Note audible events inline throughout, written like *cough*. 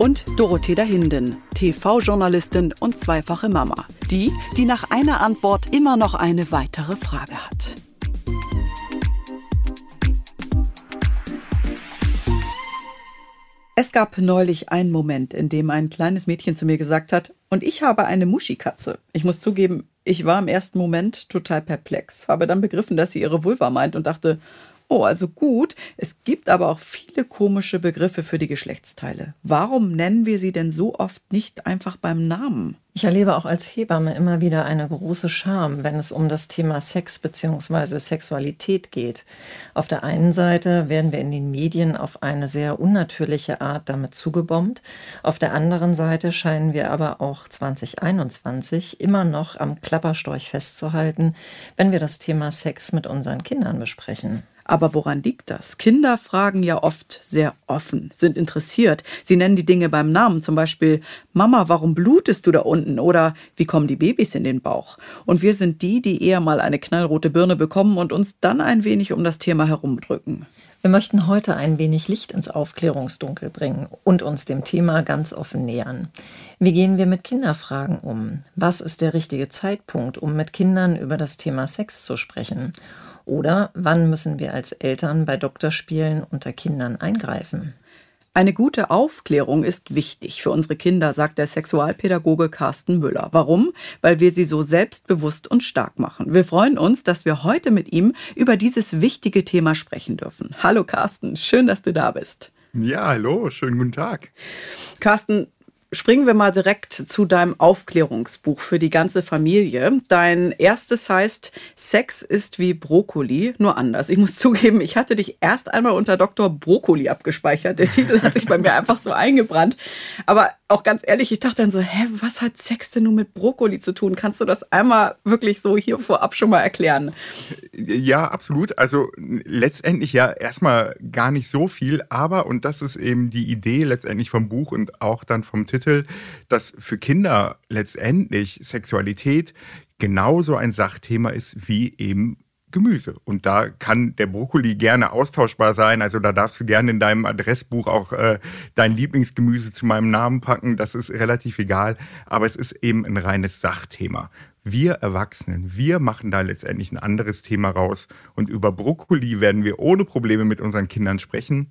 und Dorothea Hinden, TV-Journalistin und zweifache Mama. Die, die nach einer Antwort immer noch eine weitere Frage hat. Es gab neulich einen Moment, in dem ein kleines Mädchen zu mir gesagt hat, und ich habe eine Muschikatze. Ich muss zugeben, ich war im ersten Moment total perplex, habe dann begriffen, dass sie ihre Vulva meint und dachte, Oh, also gut. Es gibt aber auch viele komische Begriffe für die Geschlechtsteile. Warum nennen wir sie denn so oft nicht einfach beim Namen? Ich erlebe auch als Hebamme immer wieder eine große Scham, wenn es um das Thema Sex bzw. Sexualität geht. Auf der einen Seite werden wir in den Medien auf eine sehr unnatürliche Art damit zugebombt. Auf der anderen Seite scheinen wir aber auch 2021 immer noch am Klapperstorch festzuhalten, wenn wir das Thema Sex mit unseren Kindern besprechen. Aber woran liegt das? Kinder fragen ja oft sehr offen, sind interessiert. Sie nennen die Dinge beim Namen, zum Beispiel Mama, warum blutest du da unten? Oder wie kommen die Babys in den Bauch? Und wir sind die, die eher mal eine knallrote Birne bekommen und uns dann ein wenig um das Thema herumdrücken. Wir möchten heute ein wenig Licht ins Aufklärungsdunkel bringen und uns dem Thema ganz offen nähern. Wie gehen wir mit Kinderfragen um? Was ist der richtige Zeitpunkt, um mit Kindern über das Thema Sex zu sprechen? Oder wann müssen wir als Eltern bei Doktorspielen unter Kindern eingreifen? Eine gute Aufklärung ist wichtig für unsere Kinder, sagt der Sexualpädagoge Carsten Müller. Warum? Weil wir sie so selbstbewusst und stark machen. Wir freuen uns, dass wir heute mit ihm über dieses wichtige Thema sprechen dürfen. Hallo Carsten, schön, dass du da bist. Ja, hallo, schönen guten Tag. Carsten, Springen wir mal direkt zu deinem Aufklärungsbuch für die ganze Familie. Dein erstes heißt Sex ist wie Brokkoli, nur anders. Ich muss zugeben, ich hatte dich erst einmal unter Dr. Brokkoli abgespeichert. Der Titel hat sich bei mir einfach so eingebrannt. Aber auch ganz ehrlich, ich dachte dann so, hä, was hat Sex denn nun mit Brokkoli zu tun? Kannst du das einmal wirklich so hier vorab schon mal erklären? Ja, absolut. Also letztendlich ja erstmal gar nicht so viel, aber, und das ist eben die Idee letztendlich vom Buch und auch dann vom Titel, dass für Kinder letztendlich Sexualität genauso ein Sachthema ist wie eben Gemüse. Und da kann der Brokkoli gerne austauschbar sein. Also da darfst du gerne in deinem Adressbuch auch äh, dein Lieblingsgemüse zu meinem Namen packen. Das ist relativ egal. Aber es ist eben ein reines Sachthema. Wir Erwachsenen, wir machen da letztendlich ein anderes Thema raus. Und über Brokkoli werden wir ohne Probleme mit unseren Kindern sprechen.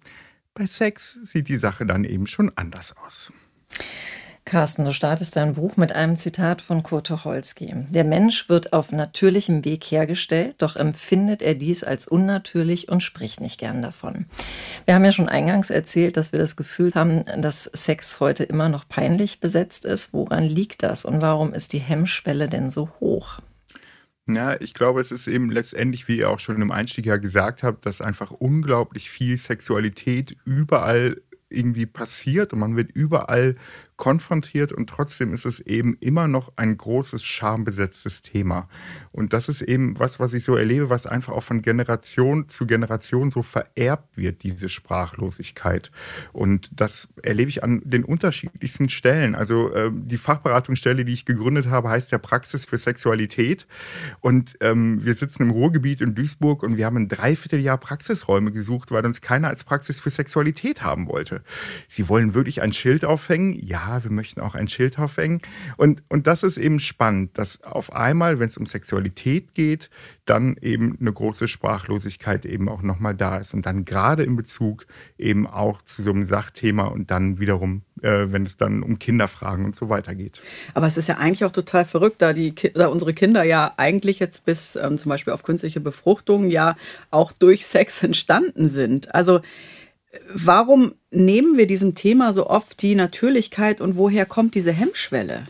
Bei Sex sieht die Sache dann eben schon anders aus. Carsten, du startest dein Buch mit einem Zitat von Kurt Tucholsky. Der Mensch wird auf natürlichem Weg hergestellt, doch empfindet er dies als unnatürlich und spricht nicht gern davon. Wir haben ja schon eingangs erzählt, dass wir das Gefühl haben, dass Sex heute immer noch peinlich besetzt ist. Woran liegt das und warum ist die Hemmschwelle denn so hoch? Ja, ich glaube, es ist eben letztendlich, wie ihr auch schon im Einstieg ja gesagt habt, dass einfach unglaublich viel Sexualität überall irgendwie passiert und man wird überall konfrontiert und trotzdem ist es eben immer noch ein großes schambesetztes Thema. Und das ist eben was, was ich so erlebe, was einfach auch von Generation zu Generation so vererbt wird, diese Sprachlosigkeit. Und das erlebe ich an den unterschiedlichsten Stellen. Also äh, die Fachberatungsstelle, die ich gegründet habe, heißt der Praxis für Sexualität. Und ähm, wir sitzen im Ruhrgebiet in Duisburg und wir haben ein Dreivierteljahr Praxisräume gesucht, weil uns keiner als Praxis für Sexualität haben wollte. Sie wollen wirklich ein Schild aufhängen? Ja, wir möchten auch ein Schild aufhängen. Und, und das ist eben spannend, dass auf einmal, wenn es um Sexualität geht, dann eben eine große Sprachlosigkeit eben auch nochmal da ist. Und dann gerade in Bezug eben auch zu so einem Sachthema und dann wiederum, äh, wenn es dann um Kinderfragen und so weiter geht. Aber es ist ja eigentlich auch total verrückt, da, die, da unsere Kinder ja eigentlich jetzt bis ähm, zum Beispiel auf künstliche Befruchtung ja auch durch Sex entstanden sind. Also Warum nehmen wir diesem Thema so oft die Natürlichkeit und woher kommt diese Hemmschwelle?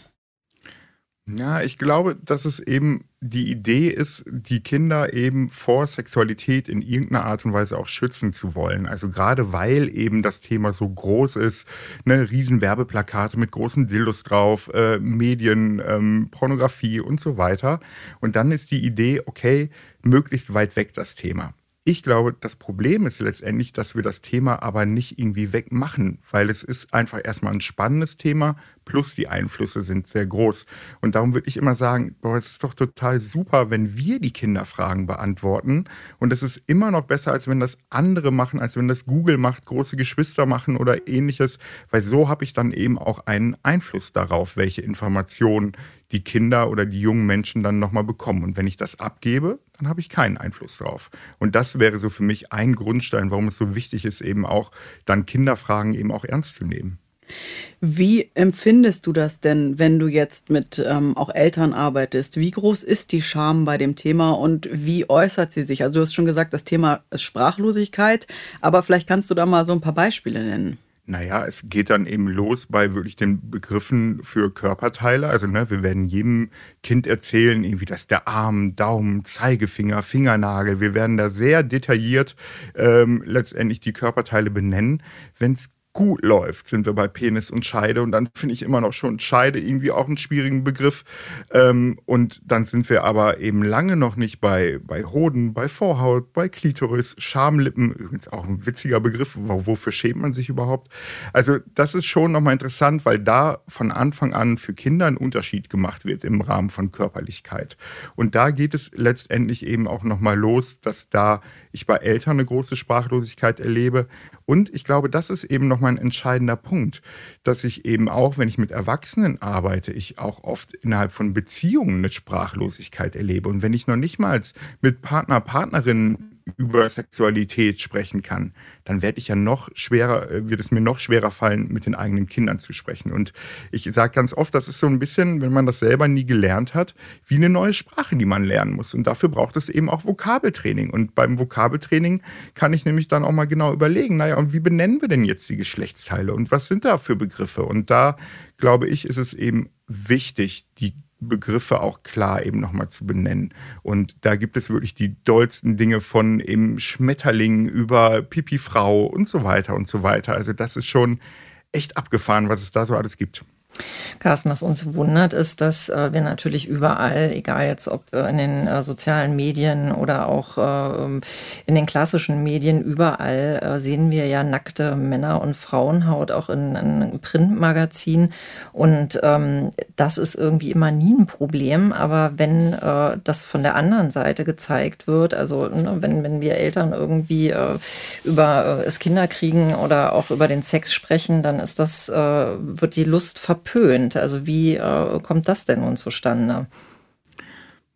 Ja, ich glaube, dass es eben die Idee ist, die Kinder eben vor Sexualität in irgendeiner Art und Weise auch schützen zu wollen. Also gerade weil eben das Thema so groß ist, ne, riesen Werbeplakate mit großen Dildos drauf, äh, Medien, ähm, Pornografie und so weiter. Und dann ist die Idee, okay, möglichst weit weg das Thema. Ich glaube, das Problem ist letztendlich, dass wir das Thema aber nicht irgendwie wegmachen, weil es ist einfach erstmal ein spannendes Thema, plus die Einflüsse sind sehr groß. Und darum würde ich immer sagen, boah, es ist doch total super, wenn wir die Kinderfragen beantworten. Und es ist immer noch besser, als wenn das andere machen, als wenn das Google macht, große Geschwister machen oder ähnliches, weil so habe ich dann eben auch einen Einfluss darauf, welche Informationen die Kinder oder die jungen Menschen dann nochmal bekommen. Und wenn ich das abgebe, dann habe ich keinen Einfluss drauf. Und das wäre so für mich ein Grundstein, warum es so wichtig ist, eben auch dann Kinderfragen eben auch ernst zu nehmen. Wie empfindest du das denn, wenn du jetzt mit ähm, auch Eltern arbeitest? Wie groß ist die Scham bei dem Thema und wie äußert sie sich? Also du hast schon gesagt, das Thema ist Sprachlosigkeit, aber vielleicht kannst du da mal so ein paar Beispiele nennen. Naja, es geht dann eben los bei wirklich den Begriffen für Körperteile. Also ne, wir werden jedem Kind erzählen, irgendwie, dass der Arm, Daumen, Zeigefinger, Fingernagel, wir werden da sehr detailliert ähm, letztendlich die Körperteile benennen. Wenn es gut läuft, sind wir bei Penis und Scheide. Und dann finde ich immer noch schon Scheide irgendwie auch einen schwierigen Begriff. Ähm, und dann sind wir aber eben lange noch nicht bei, bei Hoden, bei Vorhaut, bei Klitoris, Schamlippen. Übrigens auch ein witziger Begriff. Wofür schämt man sich überhaupt? Also das ist schon nochmal interessant, weil da von Anfang an für Kinder ein Unterschied gemacht wird im Rahmen von Körperlichkeit. Und da geht es letztendlich eben auch nochmal los, dass da ich bei Eltern eine große Sprachlosigkeit erlebe. Und ich glaube, das ist eben nochmal ein entscheidender Punkt, dass ich eben auch, wenn ich mit Erwachsenen arbeite, ich auch oft innerhalb von Beziehungen eine Sprachlosigkeit erlebe. Und wenn ich noch nicht mal mit Partner, Partnerinnen über Sexualität sprechen kann, dann werde ich ja noch schwerer, äh, wird es mir noch schwerer fallen, mit den eigenen Kindern zu sprechen. Und ich sage ganz oft, das ist so ein bisschen, wenn man das selber nie gelernt hat, wie eine neue Sprache, die man lernen muss. Und dafür braucht es eben auch Vokabeltraining. Und beim Vokabeltraining kann ich nämlich dann auch mal genau überlegen, naja, und wie benennen wir denn jetzt die Geschlechtsteile und was sind da für Begriffe? Und da glaube ich, ist es eben wichtig, die Begriffe auch klar eben nochmal zu benennen. Und da gibt es wirklich die dollsten Dinge von eben Schmetterling über Pipi-Frau und so weiter und so weiter. Also das ist schon echt abgefahren, was es da so alles gibt. Carsten, was uns wundert, ist, dass äh, wir natürlich überall, egal jetzt ob äh, in den äh, sozialen Medien oder auch äh, in den klassischen Medien, überall äh, sehen wir ja nackte Männer- und Frauenhaut, auch in, in Printmagazinen. Und ähm, das ist irgendwie immer nie ein Problem. Aber wenn äh, das von der anderen Seite gezeigt wird, also ne, wenn, wenn wir Eltern irgendwie über das Kinderkriegen oder auch über den Sex sprechen, dann ist das, wird die Lust verpasst verpönt. Also wie äh, kommt das denn nun zustande?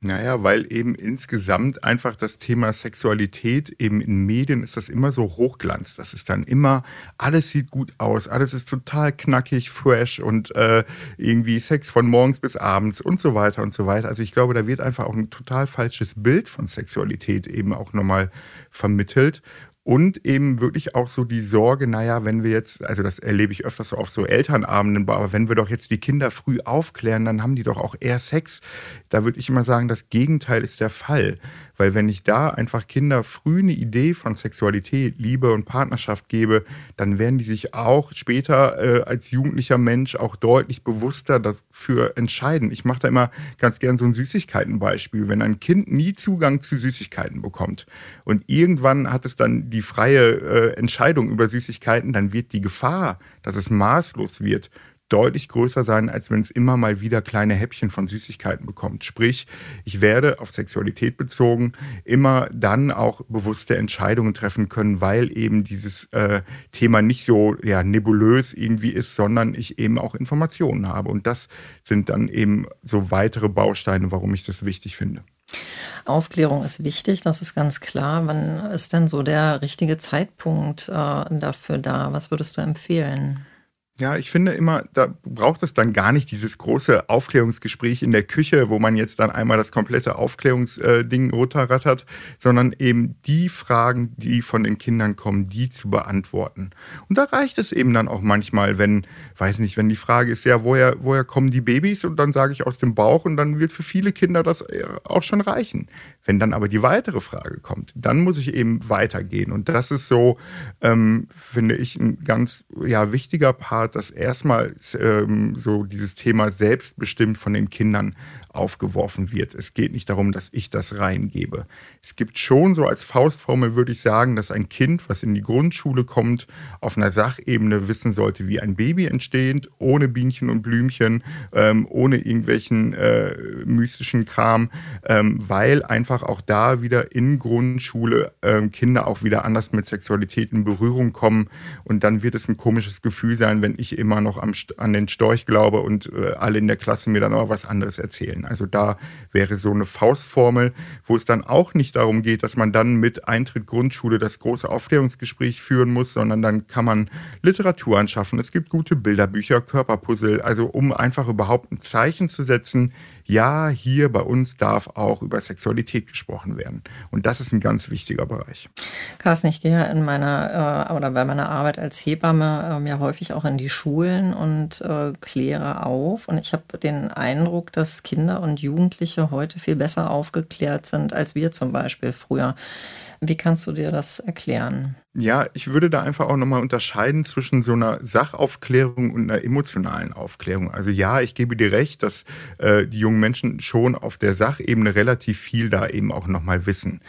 Naja, weil eben insgesamt einfach das Thema Sexualität eben in Medien ist das immer so Hochglanz. Das ist dann immer, alles sieht gut aus, alles ist total knackig, fresh und äh, irgendwie Sex von morgens bis abends und so weiter und so weiter. Also ich glaube, da wird einfach auch ein total falsches Bild von Sexualität eben auch nochmal vermittelt. Und eben wirklich auch so die Sorge, naja, wenn wir jetzt, also das erlebe ich öfters so auf so Elternabenden, aber wenn wir doch jetzt die Kinder früh aufklären, dann haben die doch auch eher Sex. Da würde ich immer sagen, das Gegenteil ist der Fall. Weil wenn ich da einfach Kinder früh eine Idee von Sexualität, Liebe und Partnerschaft gebe, dann werden die sich auch später äh, als jugendlicher Mensch auch deutlich bewusster dafür entscheiden. Ich mache da immer ganz gern so ein Süßigkeitenbeispiel. Wenn ein Kind nie Zugang zu Süßigkeiten bekommt und irgendwann hat es dann die freie äh, Entscheidung über Süßigkeiten, dann wird die Gefahr, dass es maßlos wird, deutlich größer sein, als wenn es immer mal wieder kleine Häppchen von Süßigkeiten bekommt. Sprich, ich werde auf Sexualität bezogen immer dann auch bewusste Entscheidungen treffen können, weil eben dieses äh, Thema nicht so ja, nebulös irgendwie ist, sondern ich eben auch Informationen habe. Und das sind dann eben so weitere Bausteine, warum ich das wichtig finde. Aufklärung ist wichtig, das ist ganz klar. Wann ist denn so der richtige Zeitpunkt äh, dafür da? Was würdest du empfehlen? Ja, ich finde immer, da braucht es dann gar nicht dieses große Aufklärungsgespräch in der Küche, wo man jetzt dann einmal das komplette Aufklärungsding runterrattert, sondern eben die Fragen, die von den Kindern kommen, die zu beantworten. Und da reicht es eben dann auch manchmal, wenn, weiß nicht, wenn die Frage ist, ja, woher, woher kommen die Babys? Und dann sage ich aus dem Bauch und dann wird für viele Kinder das äh, auch schon reichen. Wenn dann aber die weitere Frage kommt, dann muss ich eben weitergehen. Und das ist so, ähm, finde ich, ein ganz ja, wichtiger Part, dass erstmal ähm, so dieses Thema selbstbestimmt von den Kindern aufgeworfen wird. Es geht nicht darum, dass ich das reingebe. Es gibt schon so als Faustformel, würde ich sagen, dass ein Kind, was in die Grundschule kommt, auf einer Sachebene wissen sollte, wie ein Baby entsteht, ohne Bienchen und Blümchen, ähm, ohne irgendwelchen äh, mystischen Kram, ähm, weil einfach auch da wieder in Grundschule ähm, Kinder auch wieder anders mit Sexualität in Berührung kommen. Und dann wird es ein komisches Gefühl sein, wenn ich immer noch am, an den Storch glaube und äh, alle in der Klasse mir dann auch was anderes erzählen. Also da wäre so eine Faustformel, wo es dann auch nicht darum geht, dass man dann mit Eintritt Grundschule das große Aufklärungsgespräch führen muss, sondern dann kann man Literatur anschaffen. Es gibt gute Bilderbücher, Körperpuzzle, also um einfach überhaupt ein Zeichen zu setzen, ja, hier bei uns darf auch über Sexualität gesprochen werden. Und das ist ein ganz wichtiger Bereich. Carsten, ich gehe ja in meiner äh, oder bei meiner Arbeit als Hebamme äh, ja häufig auch in die Schulen und äh, kläre auf. Und ich habe den Eindruck, dass Kinder und Jugendliche heute viel besser aufgeklärt sind als wir zum Beispiel früher. Wie kannst du dir das erklären? Ja, ich würde da einfach auch nochmal unterscheiden zwischen so einer Sachaufklärung und einer emotionalen Aufklärung. Also ja, ich gebe dir recht, dass äh, die jungen Menschen schon auf der Sachebene relativ viel da eben auch nochmal wissen.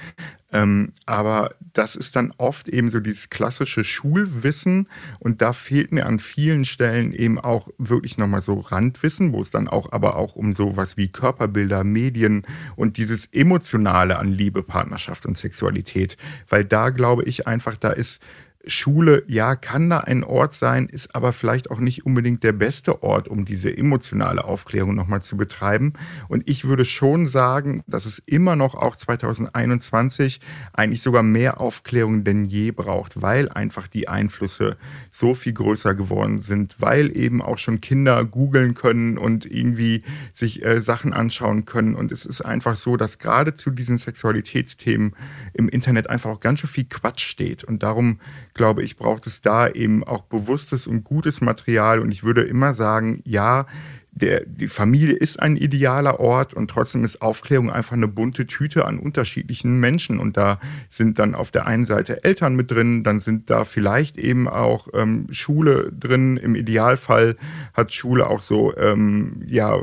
Ähm, aber das ist dann oft eben so dieses klassische Schulwissen und da fehlt mir an vielen Stellen eben auch wirklich nochmal so Randwissen, wo es dann auch aber auch um sowas wie Körperbilder, Medien und dieses Emotionale an Liebe, Partnerschaft und Sexualität, weil da glaube ich einfach, da ist Schule, ja, kann da ein Ort sein, ist aber vielleicht auch nicht unbedingt der beste Ort, um diese emotionale Aufklärung nochmal zu betreiben. Und ich würde schon sagen, dass es immer noch auch 2021 eigentlich sogar mehr Aufklärung denn je braucht, weil einfach die Einflüsse so viel größer geworden sind, weil eben auch schon Kinder googeln können und irgendwie sich äh, Sachen anschauen können. Und es ist einfach so, dass gerade zu diesen Sexualitätsthemen im Internet einfach auch ganz schön viel Quatsch steht. Und darum glaube ich, braucht es da eben auch bewusstes und gutes Material. Und ich würde immer sagen, ja, der, die Familie ist ein idealer Ort und trotzdem ist Aufklärung einfach eine bunte Tüte an unterschiedlichen Menschen. Und da sind dann auf der einen Seite Eltern mit drin, dann sind da vielleicht eben auch ähm, Schule drin. Im Idealfall hat Schule auch so, ähm, ja,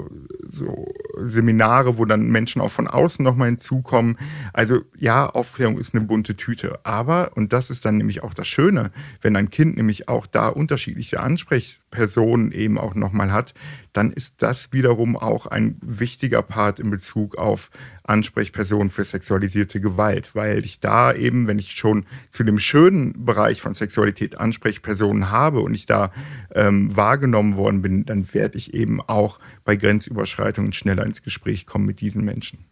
so Seminare, wo dann Menschen auch von außen nochmal hinzukommen. Also ja, Aufklärung ist eine bunte Tüte. Aber, und das ist dann nämlich auch das Schöne, wenn ein Kind nämlich auch da unterschiedliche Ansprechpersonen eben auch nochmal hat, dann ist das wiederum auch ein wichtiger Part in Bezug auf Ansprechpersonen für sexualisierte Gewalt, weil ich da eben, wenn ich schon zu dem schönen Bereich von Sexualität Ansprechpersonen habe und ich da ähm, wahrgenommen worden bin, dann werde ich eben auch bei Grenzüberschreitungen schneller ins Gespräch kommen mit diesen Menschen.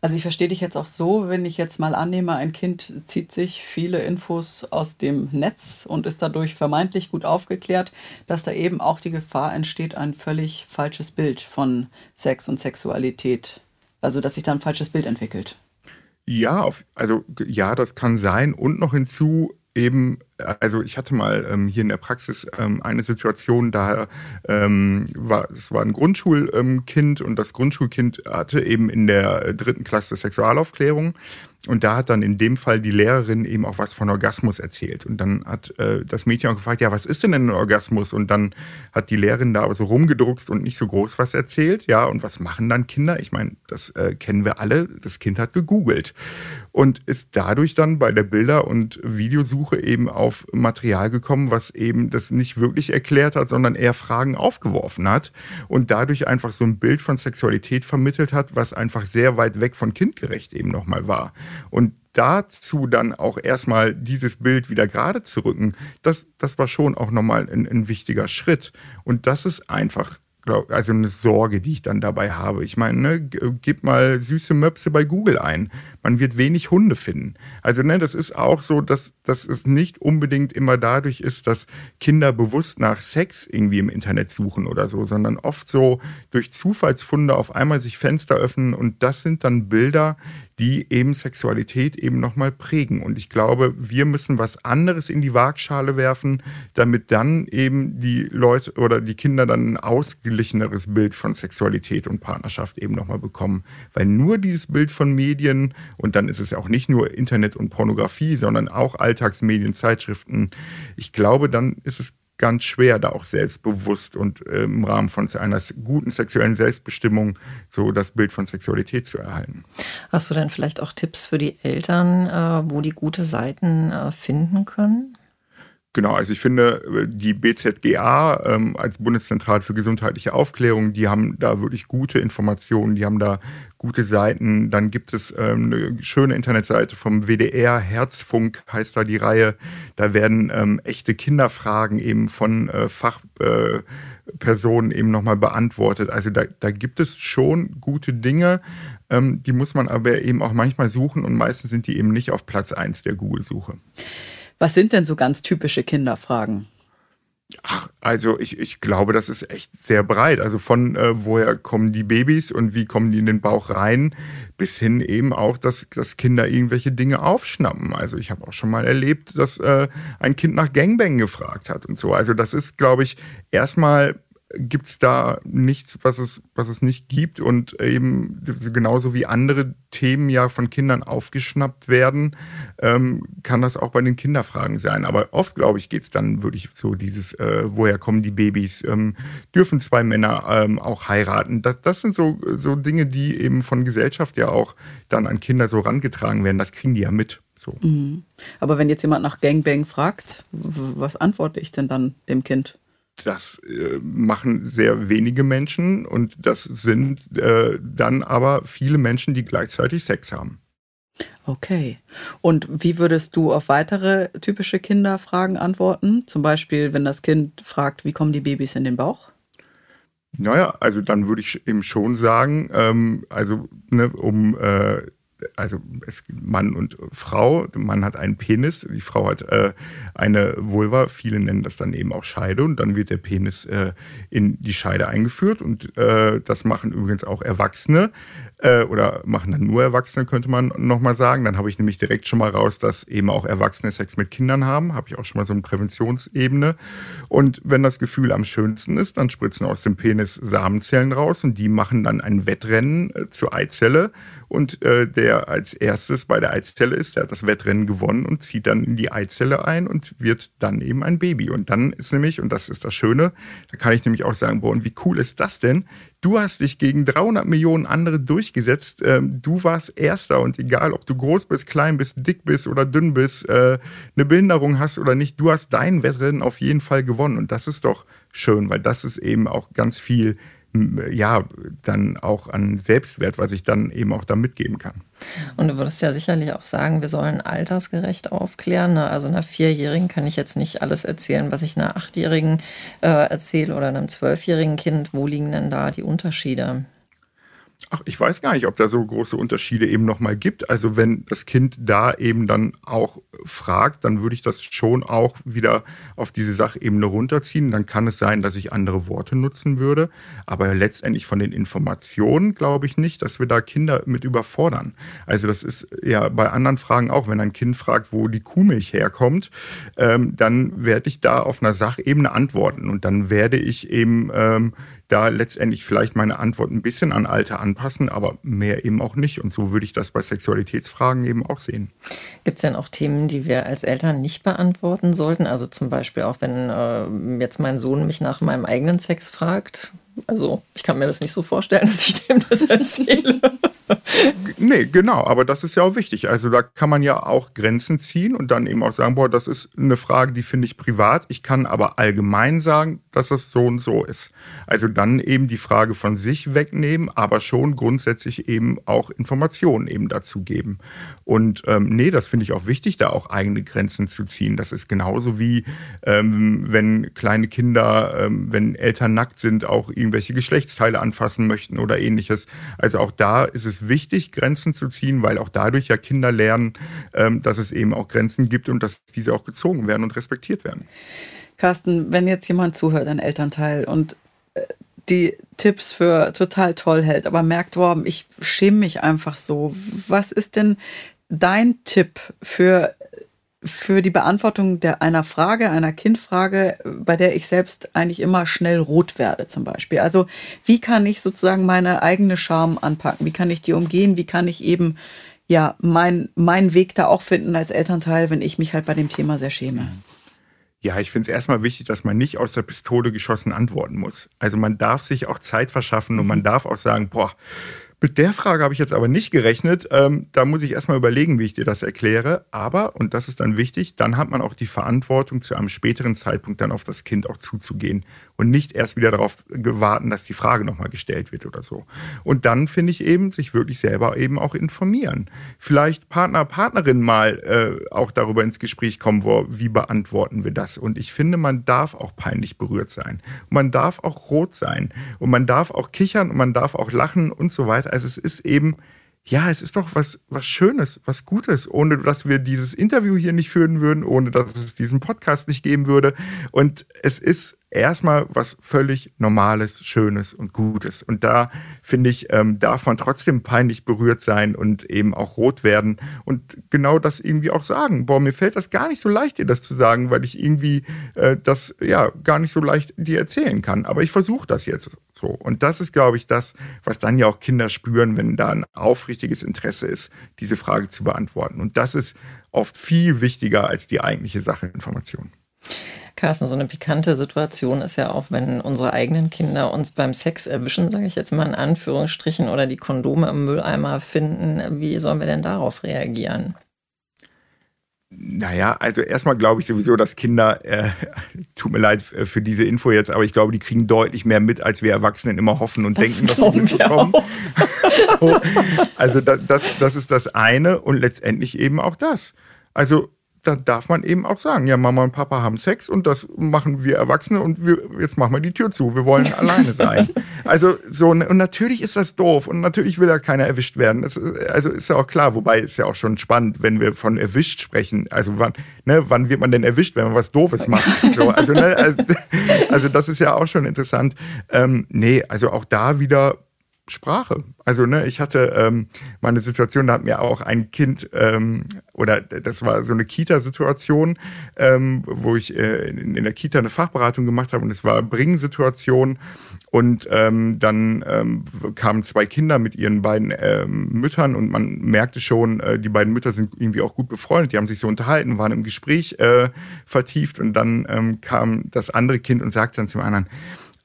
Also ich verstehe dich jetzt auch so, wenn ich jetzt mal annehme, ein Kind zieht sich viele Infos aus dem Netz und ist dadurch vermeintlich gut aufgeklärt, dass da eben auch die Gefahr entsteht, ein völlig falsches Bild von Sex und Sexualität. Also dass sich da ein falsches Bild entwickelt. Ja, also ja, das kann sein. Und noch hinzu, eben, also ich hatte mal ähm, hier in der Praxis ähm, eine Situation, da ähm, war es war ein Grundschulkind und das Grundschulkind hatte eben in der dritten Klasse Sexualaufklärung und da hat dann in dem Fall die Lehrerin eben auch was von Orgasmus erzählt. Und dann hat äh, das Mädchen auch gefragt, ja, was ist denn ein Orgasmus? Und dann hat die Lehrerin da aber so rumgedruckst und nicht so groß was erzählt. Ja, und was machen dann Kinder? Ich meine, das äh, kennen wir alle. Das Kind hat gegoogelt und ist dadurch dann bei der Bilder- und Videosuche eben auf Material gekommen, was eben das nicht wirklich erklärt hat, sondern eher Fragen aufgeworfen hat und dadurch einfach so ein Bild von Sexualität vermittelt hat, was einfach sehr weit weg von kindgerecht eben nochmal war. Und dazu dann auch erstmal dieses Bild wieder gerade zu rücken, das, das war schon auch nochmal ein, ein wichtiger Schritt. Und das ist einfach glaub, also eine Sorge, die ich dann dabei habe. Ich meine, ne, gib mal süße Möpse bei Google ein. Man wird wenig Hunde finden. Also, ne, das ist auch so, dass, dass es nicht unbedingt immer dadurch ist, dass Kinder bewusst nach Sex irgendwie im Internet suchen oder so, sondern oft so durch Zufallsfunde auf einmal sich Fenster öffnen und das sind dann Bilder, die eben Sexualität eben nochmal prägen. Und ich glaube, wir müssen was anderes in die Waagschale werfen, damit dann eben die Leute oder die Kinder dann ein ausgeglicheneres Bild von Sexualität und Partnerschaft eben nochmal bekommen. Weil nur dieses Bild von Medien, und dann ist es auch nicht nur Internet und Pornografie, sondern auch Alltagsmedien, Zeitschriften, ich glaube, dann ist es ganz schwer, da auch selbstbewusst und äh, im Rahmen von einer guten sexuellen Selbstbestimmung so das Bild von Sexualität zu erhalten. Hast du denn vielleicht auch Tipps für die Eltern, äh, wo die gute Seiten äh, finden können? Genau, also ich finde, äh, die BZGA ähm, als Bundeszentrale für gesundheitliche Aufklärung, die haben da wirklich gute Informationen, die haben da gute Seiten. Dann gibt es ähm, eine schöne Internetseite vom WDR, Herzfunk heißt da die Reihe. Da werden ähm, echte Kinderfragen eben von äh, Fachpersonen äh, eben nochmal beantwortet. Also da, da gibt es schon gute Dinge. Ähm, die muss man aber eben auch manchmal suchen und meistens sind die eben nicht auf Platz 1 der Google-Suche. Was sind denn so ganz typische Kinderfragen? Ach, also ich, ich glaube, das ist echt sehr breit. Also von äh, woher kommen die Babys und wie kommen die in den Bauch rein, bis hin eben auch, dass, dass Kinder irgendwelche Dinge aufschnappen. Also ich habe auch schon mal erlebt, dass äh, ein Kind nach Gangbang gefragt hat und so. Also das ist, glaube ich, erstmal gibt es da nichts, was es, was es nicht gibt. Und eben genauso wie andere Themen ja von Kindern aufgeschnappt werden, ähm, kann das auch bei den Kinderfragen sein. Aber oft, glaube ich, geht es dann wirklich so dieses, äh, woher kommen die Babys? Ähm, dürfen zwei Männer ähm, auch heiraten? Das, das sind so, so Dinge, die eben von Gesellschaft ja auch dann an Kinder so rangetragen werden. Das kriegen die ja mit. So. Mhm. Aber wenn jetzt jemand nach Gangbang fragt, was antworte ich denn dann dem Kind? Das äh, machen sehr wenige Menschen und das sind äh, dann aber viele Menschen, die gleichzeitig Sex haben. Okay. Und wie würdest du auf weitere typische Kinderfragen antworten? Zum Beispiel, wenn das Kind fragt, wie kommen die Babys in den Bauch? Naja, also dann würde ich eben schon sagen, ähm, also ne, um äh, also es Mann und Frau. Der Mann hat einen Penis, die Frau hat äh, eine Vulva. Viele nennen das dann eben auch Scheide und dann wird der Penis äh, in die Scheide eingeführt und äh, das machen übrigens auch Erwachsene äh, oder machen dann nur Erwachsene, könnte man nochmal sagen. Dann habe ich nämlich direkt schon mal raus, dass eben auch Erwachsene Sex mit Kindern haben. Habe ich auch schon mal so eine Präventionsebene. Und wenn das Gefühl am schönsten ist, dann spritzen aus dem Penis Samenzellen raus und die machen dann ein Wettrennen äh, zur Eizelle und äh, der als erstes bei der Eizelle ist, der hat das Wettrennen gewonnen und zieht dann in die Eizelle ein und wird dann eben ein Baby. Und dann ist nämlich, und das ist das Schöne, da kann ich nämlich auch sagen, boah, und wie cool ist das denn? Du hast dich gegen 300 Millionen andere durchgesetzt. Ähm, du warst Erster und egal, ob du groß bist, klein bist, dick bist oder dünn bist, äh, eine Behinderung hast oder nicht, du hast dein Wettrennen auf jeden Fall gewonnen. Und das ist doch schön, weil das ist eben auch ganz viel ja, dann auch an Selbstwert, was ich dann eben auch da mitgeben kann. Und du würdest ja sicherlich auch sagen, wir sollen altersgerecht aufklären. Ne? Also einer Vierjährigen kann ich jetzt nicht alles erzählen, was ich einer Achtjährigen äh, erzähle oder einem Zwölfjährigen Kind. Wo liegen denn da die Unterschiede? Ach, ich weiß gar nicht, ob da so große Unterschiede eben nochmal gibt. Also wenn das Kind da eben dann auch fragt, dann würde ich das schon auch wieder auf diese Sachebene runterziehen. Dann kann es sein, dass ich andere Worte nutzen würde. Aber letztendlich von den Informationen glaube ich nicht, dass wir da Kinder mit überfordern. Also das ist ja bei anderen Fragen auch, wenn ein Kind fragt, wo die Kuhmilch herkommt, ähm, dann werde ich da auf einer Sachebene antworten. Und dann werde ich eben ähm, da letztendlich vielleicht meine Antwort ein bisschen an Alter anpassen, aber mehr eben auch nicht. Und so würde ich das bei Sexualitätsfragen eben auch sehen. Gibt es denn auch Themen, die wir als Eltern nicht beantworten sollten? Also zum Beispiel auch, wenn äh, jetzt mein Sohn mich nach meinem eigenen Sex fragt. Also ich kann mir das nicht so vorstellen, *laughs* dass ich dem das erzähle. nee, genau, aber das ist ja auch wichtig. Also da kann man ja auch Grenzen ziehen und dann eben auch sagen, boah, das ist eine Frage, die finde ich privat. Ich kann aber allgemein sagen, dass es so und so ist. Also dann eben die Frage von sich wegnehmen, aber schon grundsätzlich eben auch Informationen eben dazu geben. Und ähm, nee, das finde ich auch wichtig, da auch eigene Grenzen zu ziehen. Das ist genauso wie ähm, wenn kleine Kinder, ähm, wenn Eltern nackt sind, auch irgendwelche Geschlechtsteile anfassen möchten oder ähnliches. Also auch da ist es wichtig, Grenzen zu ziehen, weil auch dadurch ja Kinder lernen, ähm, dass es eben auch Grenzen gibt und dass diese auch gezogen werden und respektiert werden. Carsten, wenn jetzt jemand zuhört, ein Elternteil und äh, die Tipps für total toll hält, aber merkt, boah, ich schäme mich einfach so. Was ist denn dein Tipp für, für die Beantwortung der, einer Frage, einer Kindfrage, bei der ich selbst eigentlich immer schnell rot werde zum Beispiel? Also wie kann ich sozusagen meine eigene Scham anpacken? Wie kann ich die umgehen? Wie kann ich eben ja meinen mein Weg da auch finden als Elternteil, wenn ich mich halt bei dem Thema sehr schäme? Mhm. Ja, ich finde es erstmal wichtig, dass man nicht aus der Pistole geschossen antworten muss. Also man darf sich auch Zeit verschaffen und man darf auch sagen, boah, mit der Frage habe ich jetzt aber nicht gerechnet. Ähm, da muss ich erstmal überlegen, wie ich dir das erkläre. Aber, und das ist dann wichtig, dann hat man auch die Verantwortung, zu einem späteren Zeitpunkt dann auf das Kind auch zuzugehen und nicht erst wieder darauf warten, dass die Frage nochmal gestellt wird oder so. Und dann finde ich eben, sich wirklich selber eben auch informieren. Vielleicht Partner, Partnerin mal äh, auch darüber ins Gespräch kommen, wo, wie beantworten wir das. Und ich finde, man darf auch peinlich berührt sein. Und man darf auch rot sein. Und man darf auch kichern und man darf auch lachen und so weiter. Also es ist eben ja, es ist doch was, was Schönes, was Gutes, ohne dass wir dieses Interview hier nicht führen würden, ohne dass es diesen Podcast nicht geben würde. Und es ist erstmal was völlig Normales, Schönes und Gutes. Und da finde ich, ähm, darf man trotzdem peinlich berührt sein und eben auch rot werden und genau das irgendwie auch sagen. Boah, mir fällt das gar nicht so leicht, dir das zu sagen, weil ich irgendwie äh, das ja gar nicht so leicht dir erzählen kann. Aber ich versuche das jetzt so. Und das ist, glaube ich, das, was dann ja auch Kinder spüren, wenn da ein aufrichtiges Interesse ist, diese Frage zu beantworten. Und das ist oft viel wichtiger als die eigentliche Sachinformation. Carsten, so eine pikante Situation ist ja auch, wenn unsere eigenen Kinder uns beim Sex erwischen, sage ich jetzt mal in Anführungsstrichen, oder die Kondome im Mülleimer finden. Wie sollen wir denn darauf reagieren? Naja, also erstmal glaube ich sowieso, dass Kinder, äh, tut mir leid für diese Info jetzt, aber ich glaube, die kriegen deutlich mehr mit, als wir Erwachsenen immer hoffen und das denken, dass sie mitbekommen. *laughs* so, also das, das, das ist das eine und letztendlich eben auch das. Also dann darf man eben auch sagen, ja, Mama und Papa haben Sex und das machen wir Erwachsene und wir, jetzt machen wir die Tür zu. Wir wollen *laughs* alleine sein. Also so, und natürlich ist das doof und natürlich will ja keiner erwischt werden. Das also ist ja auch klar, wobei ist ja auch schon spannend, wenn wir von erwischt sprechen. Also wann, ne, wann wird man denn erwischt, wenn man was Doofes macht? *laughs* So, also, ne, also, also, das ist ja auch schon interessant. Ähm, nee, also auch da wieder Sprache. Also ne, ich hatte ähm, mal eine Situation, da hat mir auch ein Kind ähm, oder das war so eine Kita-Situation, ähm, wo ich äh, in, in, der Kita eine Fachberatung gemacht habe und es war Bringen-Situation und ähm, dann ähm, kamen zwei Kinder mit ihren beiden ähm, Müttern und man merkte schon, äh, die beiden Mütter sind irgendwie auch gut befreundet, die haben sich so unterhalten, waren im Gespräch äh, vertieft und dann ähm, kam das andere Kind und sagte dann zum anderen,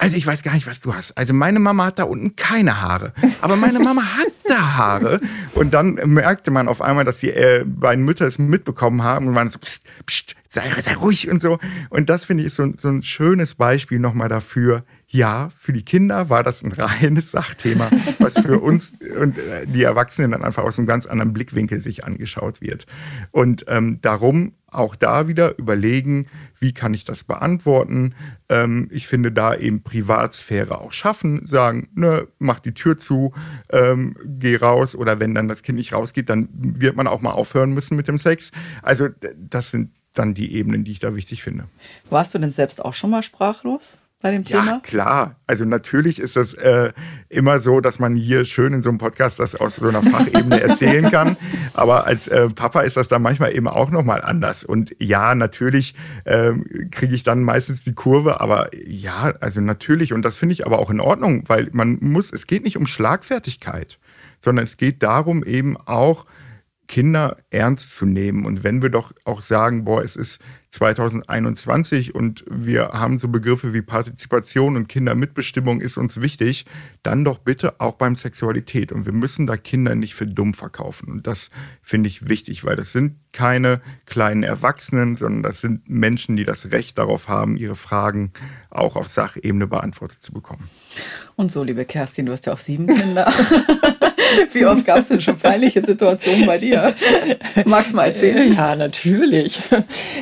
also ich weiß gar nicht, was du hast. Also meine Mama hat da unten keine Haare, aber meine Mama hat da Haare. Und dann merkte man auf einmal, dass die äh, beiden Mütter es mitbekommen haben und waren so, pst, pst, sei, sei ruhig und so. Und das finde ich so, so ein schönes Beispiel nochmal dafür. Ja, für die Kinder war das ein reines Sachthema, was für *laughs* uns und äh, die Erwachsenen dann einfach aus einem ganz anderen Blickwinkel sich angeschaut wird. Und ähm, darum auch da wieder überlegen, wie kann ich das beantworten. Ähm, ich finde da eben Privatsphäre auch schaffen, sagen, ne, mach die Tür zu, ähm, geh raus oder wenn dann das Kind nicht rausgeht, dann wird man auch mal aufhören müssen mit dem Sex. Also das sind dann die Ebenen, die ich da wichtig finde. Warst du denn selbst auch schon mal sprachlos? Bei dem Thema? Ja, klar. Also natürlich ist das äh, immer so, dass man hier schön in so einem Podcast das aus so einer Fachebene *laughs* erzählen kann. Aber als äh, Papa ist das dann manchmal eben auch nochmal anders. Und ja, natürlich äh, kriege ich dann meistens die Kurve. Aber ja, also natürlich. Und das finde ich aber auch in Ordnung, weil man muss, es geht nicht um Schlagfertigkeit, sondern es geht darum eben auch, Kinder ernst zu nehmen. Und wenn wir doch auch sagen, boah, es ist 2021 und wir haben so Begriffe wie Partizipation und Kindermitbestimmung ist uns wichtig, dann doch bitte auch beim Sexualität. Und wir müssen da Kinder nicht für dumm verkaufen. Und das finde ich wichtig, weil das sind keine kleinen Erwachsenen, sondern das sind Menschen, die das Recht darauf haben, ihre Fragen auch auf Sachebene beantwortet zu bekommen. Und so, liebe Kerstin, du hast ja auch sieben Kinder. *laughs* Wie oft gab es denn schon peinliche Situationen bei dir? Magst du mal erzählen? Ja, natürlich.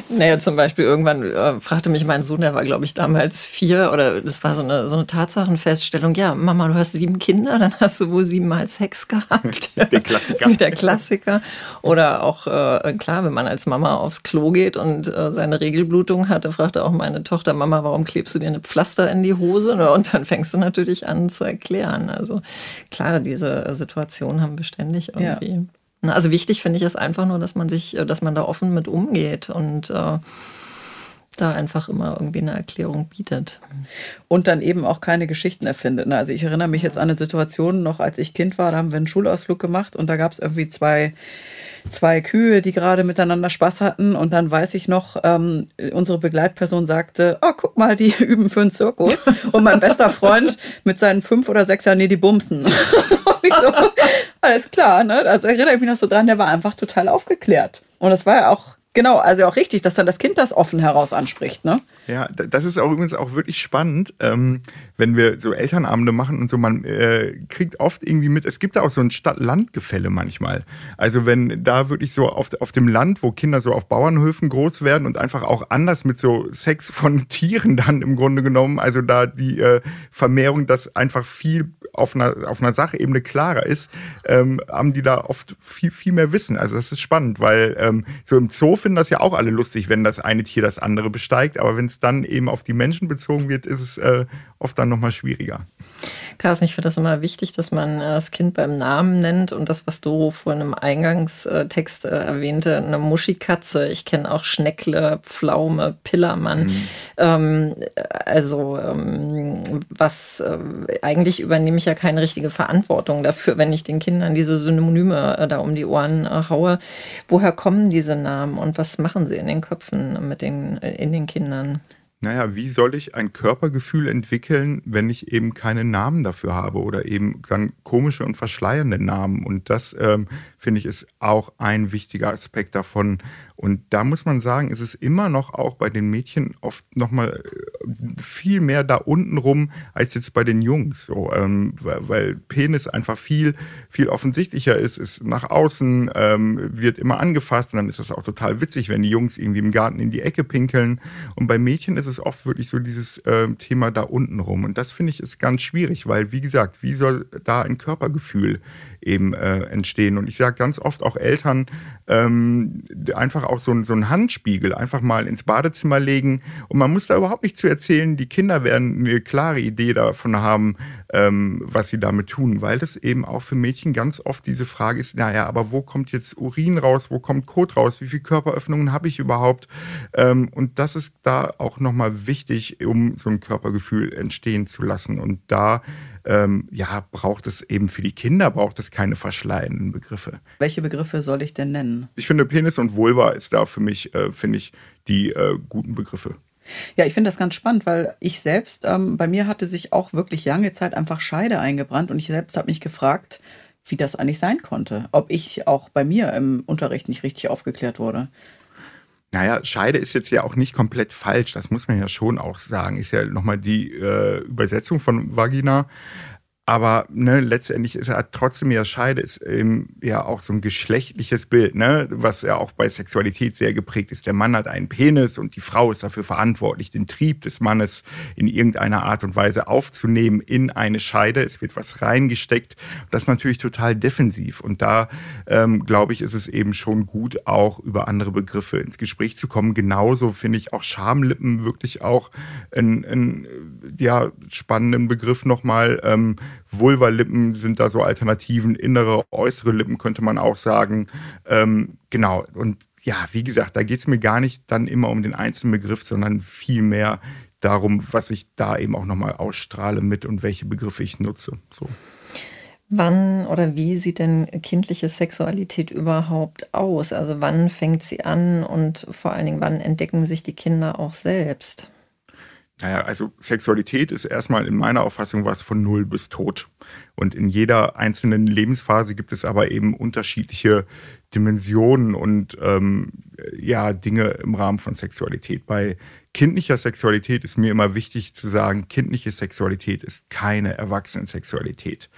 Naja, zum Beispiel irgendwann äh, fragte mich mein Sohn, der war, glaube ich, damals vier, oder das war so eine, so eine Tatsachenfeststellung. Ja, Mama, du hast sieben Kinder, dann hast du wohl siebenmal Sex gehabt. *laughs* Der Klassiker. Der Klassiker. Oder auch, äh, klar, wenn man als Mama aufs Klo geht und äh, seine Regelblutung hatte, fragte auch meine Tochter, Mama, warum klebst du dir eine Pflaster in die Hose? Und dann fängst du natürlich an zu erklären. Also klar, diese Situation haben wir ständig irgendwie. Ja. Also wichtig finde ich es einfach nur, dass man sich, äh, dass man da offen mit umgeht und äh, da einfach immer irgendwie eine Erklärung bietet. Und dann eben auch keine Geschichten erfindet. Ne? Also ich erinnere mich jetzt an eine Situation, noch als ich Kind war, da haben wir einen Schulausflug gemacht und da gab es irgendwie zwei zwei Kühe, die gerade miteinander Spaß hatten. Und dann weiß ich noch, ähm, unsere Begleitperson sagte, oh, guck mal, die *laughs* üben für einen Zirkus. Und mein bester Freund mit seinen fünf oder sechs Jahren, nee, die bumsen. Ich so, *laughs* alles klar, ne? Also erinnere ich mich noch so dran, der war einfach total aufgeklärt. Und das war ja auch Genau, also auch richtig, dass dann das Kind das offen heraus anspricht, ne? Ja, das ist auch übrigens auch wirklich spannend, ähm, wenn wir so Elternabende machen und so, man äh, kriegt oft irgendwie mit, es gibt da auch so ein Stadt-Land-Gefälle manchmal. Also wenn da wirklich so auf, auf dem Land, wo Kinder so auf Bauernhöfen groß werden und einfach auch anders mit so Sex von *laughs* Tieren dann im Grunde genommen, also da die äh, Vermehrung, das einfach viel auf einer, auf einer Sachebene klarer ist, ähm, haben die da oft viel, viel mehr Wissen. Also das ist spannend, weil ähm, so im Zoo finden das ja auch alle lustig, wenn das eine Tier das andere besteigt, aber wenn es dann eben auf die Menschen bezogen wird, ist es äh, oft dann nochmal schwieriger. Carsten, ich finde das immer wichtig, dass man äh, das Kind beim Namen nennt und das, was Doro vorhin im Eingangstext äh, erwähnte, eine Muschikatze. Ich kenne auch Schneckle, Pflaume, Pillermann. Mhm. Ähm, also ähm, was äh, eigentlich übernehme ich ja keine richtige Verantwortung dafür, wenn ich den Kindern diese Synonyme äh, da um die Ohren äh, haue. Woher kommen diese Namen und was machen sie in den Köpfen mit den, in den Kindern? Naja, wie soll ich ein Körpergefühl entwickeln, wenn ich eben keinen Namen dafür habe oder eben dann komische und verschleiernde Namen? Und das ähm, finde ich, ist auch ein wichtiger Aspekt davon. Und da muss man sagen, ist es immer noch auch bei den Mädchen oft nochmal äh, viel mehr da unten rum als jetzt bei den Jungs. So, ähm, weil Penis einfach viel, viel offensichtlicher ist, ist nach außen, ähm, wird immer angefasst und dann ist das auch total witzig, wenn die Jungs irgendwie im Garten in die Ecke pinkeln. Und bei Mädchen ist es oft wirklich so dieses äh, Thema da unten rum. Und das finde ich ist ganz schwierig, weil, wie gesagt, wie soll da ein Körpergefühl eben äh, entstehen. Und ich sage ganz oft auch Eltern, ähm, einfach auch so, so einen Handspiegel einfach mal ins Badezimmer legen. Und man muss da überhaupt nicht zu erzählen, die Kinder werden eine klare Idee davon haben, ähm, was sie damit tun, weil das eben auch für Mädchen ganz oft diese Frage ist, naja, aber wo kommt jetzt Urin raus, wo kommt Kot raus, wie viele Körperöffnungen habe ich überhaupt? Ähm, und das ist da auch nochmal wichtig, um so ein Körpergefühl entstehen zu lassen. Und da ähm, ja, braucht es eben für die Kinder, braucht es keine verschleierenden Begriffe. Welche Begriffe soll ich denn nennen? Ich finde, Penis und Vulva ist da für mich, äh, finde ich, die äh, guten Begriffe. Ja, ich finde das ganz spannend, weil ich selbst, ähm, bei mir hatte sich auch wirklich lange Zeit einfach Scheide eingebrannt und ich selbst habe mich gefragt, wie das eigentlich sein konnte. Ob ich auch bei mir im Unterricht nicht richtig aufgeklärt wurde. Naja, Scheide ist jetzt ja auch nicht komplett falsch, das muss man ja schon auch sagen. Ist ja nochmal die äh, Übersetzung von Vagina. Aber ne, letztendlich ist er trotzdem ja Scheide, ist eben ja auch so ein geschlechtliches Bild, ne, was ja auch bei Sexualität sehr geprägt ist. Der Mann hat einen Penis und die Frau ist dafür verantwortlich, den Trieb des Mannes in irgendeiner Art und Weise aufzunehmen in eine Scheide. Es wird was reingesteckt. Das ist natürlich total defensiv. Und da, ähm, glaube ich, ist es eben schon gut, auch über andere Begriffe ins Gespräch zu kommen. Genauso finde ich auch Schamlippen wirklich auch einen, ja, spannenden Begriff nochmal. Ähm, Vulva-Lippen sind da so Alternativen, innere, äußere Lippen könnte man auch sagen. Ähm, genau, und ja, wie gesagt, da geht es mir gar nicht dann immer um den einzelnen Begriff, sondern vielmehr darum, was ich da eben auch nochmal ausstrahle mit und welche Begriffe ich nutze. So. Wann oder wie sieht denn kindliche Sexualität überhaupt aus? Also wann fängt sie an und vor allen Dingen, wann entdecken sich die Kinder auch selbst? Naja, also Sexualität ist erstmal in meiner Auffassung was von null bis tot. Und in jeder einzelnen Lebensphase gibt es aber eben unterschiedliche Dimensionen und ähm, ja, Dinge im Rahmen von Sexualität. Bei kindlicher Sexualität ist mir immer wichtig zu sagen, kindliche Sexualität ist keine Erwachsenensexualität.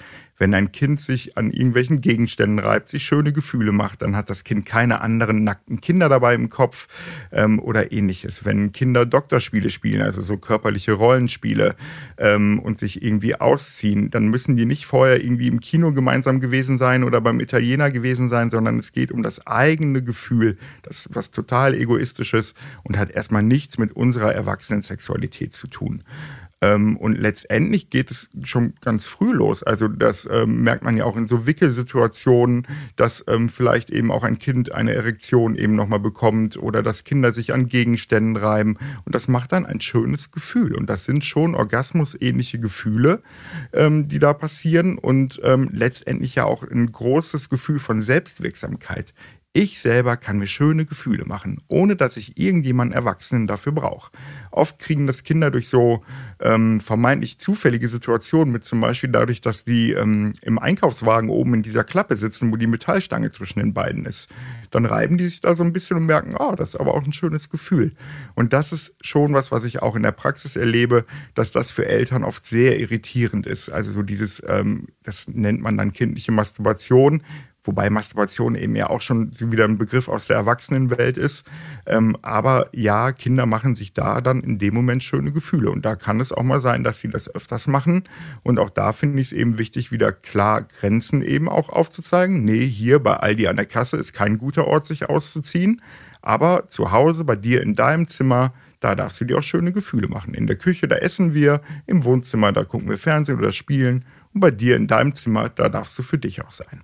Wenn ein Kind sich an irgendwelchen Gegenständen reibt, sich schöne Gefühle macht, dann hat das Kind keine anderen nackten Kinder dabei im Kopf ähm, oder ähnliches. Wenn Kinder Doktorspiele spielen, also so körperliche Rollenspiele ähm, und sich irgendwie ausziehen, dann müssen die nicht vorher irgendwie im Kino gemeinsam gewesen sein oder beim Italiener gewesen sein, sondern es geht um das eigene Gefühl, das was total egoistisches und hat erstmal nichts mit unserer Erwachsenensexualität zu tun. Ähm, und letztendlich geht es schon ganz früh los. Also das ähm, merkt man ja auch in so Wickelsituationen, dass ähm, vielleicht eben auch ein Kind eine Erektion eben nochmal bekommt oder dass Kinder sich an Gegenständen reiben. Und das macht dann ein schönes Gefühl. Und das sind schon orgasmusähnliche Gefühle, ähm, die da passieren und ähm, letztendlich ja auch ein großes Gefühl von Selbstwirksamkeit. Ich selber kann mir schöne Gefühle machen, ohne dass ich irgendjemanden Erwachsenen dafür brauche. Oft kriegen das Kinder durch so ähm, vermeintlich zufällige Situationen mit, zum Beispiel dadurch, dass die ähm, im Einkaufswagen oben in dieser Klappe sitzen, wo die Metallstange zwischen den beiden ist. Dann reiben die sich da so ein bisschen und merken, oh, das ist aber auch ein schönes Gefühl. Und das ist schon was, was ich auch in der Praxis erlebe, dass das für Eltern oft sehr irritierend ist. Also so dieses, ähm, das nennt man dann kindliche Masturbation, Wobei Masturbation eben ja auch schon wieder ein Begriff aus der Erwachsenenwelt ist. Ähm, aber ja, Kinder machen sich da dann in dem Moment schöne Gefühle. Und da kann es auch mal sein, dass sie das öfters machen. Und auch da finde ich es eben wichtig, wieder klar Grenzen eben auch aufzuzeigen. Nee, hier bei Aldi an der Kasse ist kein guter Ort, sich auszuziehen. Aber zu Hause, bei dir in deinem Zimmer, da darfst du dir auch schöne Gefühle machen. In der Küche, da essen wir. Im Wohnzimmer, da gucken wir Fernsehen oder spielen. Und bei dir in deinem Zimmer, da darfst du für dich auch sein.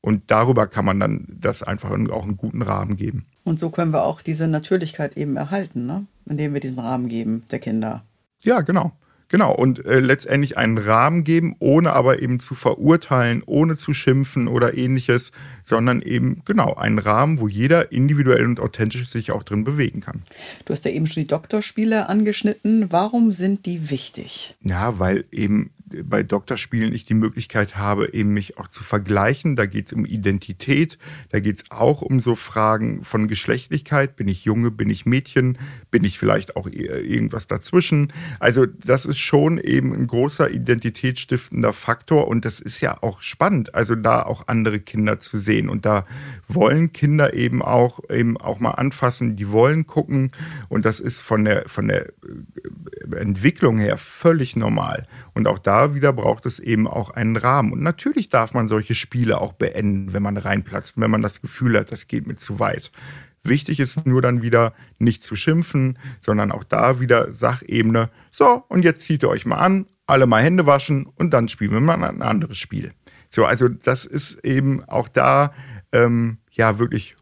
Und darüber kann man dann das einfach auch einen guten Rahmen geben. Und so können wir auch diese Natürlichkeit eben erhalten, ne? indem wir diesen Rahmen geben der Kinder. Ja, genau. Genau, und äh, letztendlich einen Rahmen geben, ohne aber eben zu verurteilen, ohne zu schimpfen oder ähnliches, sondern eben genau einen Rahmen, wo jeder individuell und authentisch sich auch drin bewegen kann. Du hast ja eben schon die Doktorspiele angeschnitten. Warum sind die wichtig? Ja, weil eben bei Doktorspielen ich die Möglichkeit habe, eben mich auch zu vergleichen. Da geht es um Identität, da geht es auch um so Fragen von Geschlechtlichkeit. Bin ich Junge, bin ich Mädchen, bin ich vielleicht auch irgendwas dazwischen? Also das ist schon eben ein großer identitätsstiftender Faktor und das ist ja auch spannend, also da auch andere Kinder zu sehen. Und da wollen Kinder eben auch, eben auch mal anfassen, die wollen gucken und das ist von der, von der äh, Entwicklung her völlig normal. Und auch da wieder braucht es eben auch einen Rahmen. Und natürlich darf man solche Spiele auch beenden, wenn man reinplatzt, wenn man das Gefühl hat, das geht mir zu weit. Wichtig ist nur dann wieder nicht zu schimpfen, sondern auch da wieder Sachebene. So, und jetzt zieht ihr euch mal an, alle mal Hände waschen und dann spielen wir mal ein anderes Spiel. So, also das ist eben auch da ähm, ja wirklich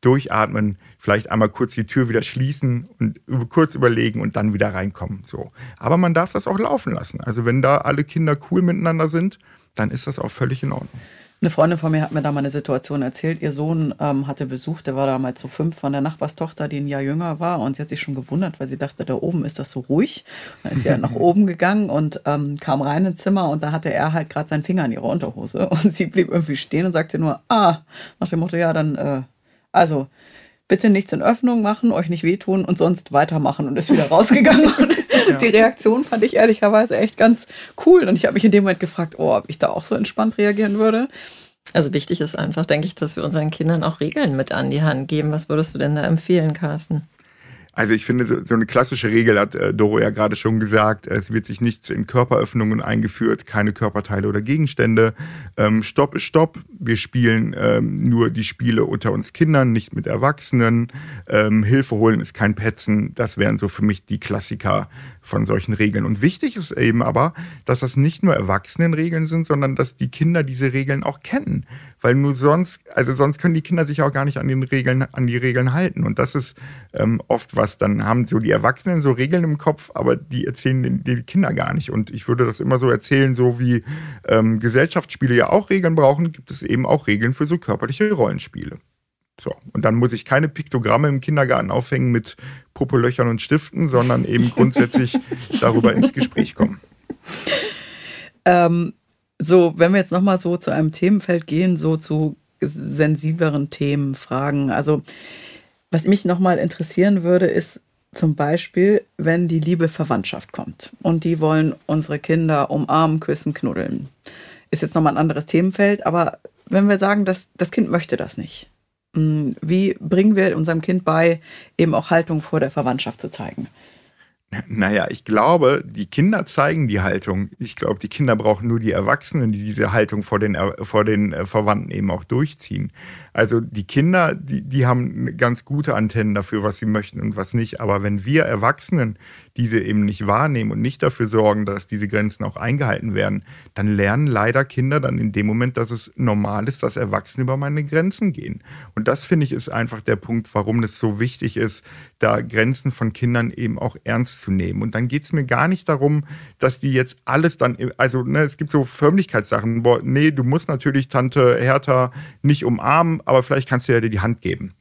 durchatmen, vielleicht einmal kurz die Tür wieder schließen und kurz überlegen und dann wieder reinkommen. So. Aber man darf das auch laufen lassen. Also wenn da alle Kinder cool miteinander sind, dann ist das auch völlig in Ordnung. Eine Freundin von mir hat mir da mal eine Situation erzählt. Ihr Sohn ähm, hatte Besuch, der war damals so fünf von der Nachbarstochter, die ein Jahr jünger war. Und sie hat sich schon gewundert, weil sie dachte, da oben ist das so ruhig. Dann ist sie halt nach *laughs* oben gegangen und ähm, kam rein ins Zimmer und da hatte er halt gerade seinen Finger in ihrer Unterhose. *laughs* Und sie blieb irgendwie stehen und sagte nur, ah, nach dem Motto, ja, dann, äh, also bitte nichts in Öffnung machen, euch nicht wehtun und sonst weitermachen und ist wieder rausgegangen. *laughs* ja. Die Reaktion fand ich ehrlicherweise echt ganz cool. Und ich habe mich in dem Moment gefragt, oh, ob ich da auch so entspannt reagieren würde. Also wichtig ist einfach, denke ich, dass wir unseren Kindern auch Regeln mit an die Hand geben. Was würdest du denn da empfehlen, Carsten? Also ich finde, so, eine klassische Regel hat äh, Doro ja gerade schon gesagt, es wird sich nichts in Körperöffnungen eingeführt, keine Körperteile oder Gegenstände. Ähm, Stopp ist Stopp. Wir spielen ähm, nur die Spiele unter uns Kindern, nicht mit Erwachsenen. Ähm, Hilfe holen ist kein Petzen. Das wären so für mich die Klassiker von solchen Regeln. Und wichtig ist eben aber, dass das nicht nur Erwachsenenregeln sind, sondern dass die Kinder diese Regeln auch kennen. Weil nur sonst, also sonst können die Kinder sich auch gar nicht an den Regeln, an die Regeln halten. Und das ist ähm, oft was, dann haben so die Erwachsenen so Regeln im Kopf, aber die erzählen die Kinder gar nicht. Und ich würde das immer so erzählen, so wie ähm, Gesellschaftsspiele ja auch Regeln brauchen, gibt es eben auch Regeln für so körperliche Rollenspiele. So, und dann muss ich keine Piktogramme im Kindergarten aufhängen mit Popolöchern und Stiften, sondern eben grundsätzlich *laughs* darüber ins Gespräch kommen. Ähm, so, wenn wir jetzt nochmal so zu einem Themenfeld gehen, so zu sensibleren Themen, Fragen. Also, was mich nochmal interessieren würde, ist zum Beispiel, wenn die liebe Verwandtschaft kommt und die wollen unsere Kinder umarmen, küssen, knuddeln. Ist jetzt nochmal ein anderes Themenfeld, aber wenn wir sagen, dass das Kind möchte das nicht, wie bringen wir unserem Kind bei, eben auch Haltung vor der Verwandtschaft zu zeigen? Naja, ich glaube, die Kinder zeigen die Haltung. Ich glaube, die Kinder brauchen nur die Erwachsenen, die diese Haltung vor den, vor den äh, Verwandten eben auch durchziehen. Also die Kinder, die, die haben ganz gute Antennen dafür, was sie möchten und was nicht. Aber wenn wir Erwachsenen diese eben nicht wahrnehmen und nicht dafür sorgen, dass diese Grenzen auch eingehalten werden, dann lernen leider Kinder dann in dem Moment, dass es normal ist, dass Erwachsene über meine Grenzen gehen. Und das finde ich ist einfach der Punkt, warum es so wichtig ist, da Grenzen von Kindern eben auch ernst zu nehmen. Und dann geht es mir gar nicht darum, dass die jetzt alles dann, also ne, es gibt so Förmlichkeitssachen, boah, nee, du musst natürlich Tante Hertha nicht umarmen, aber vielleicht kannst du ja dir die Hand geben.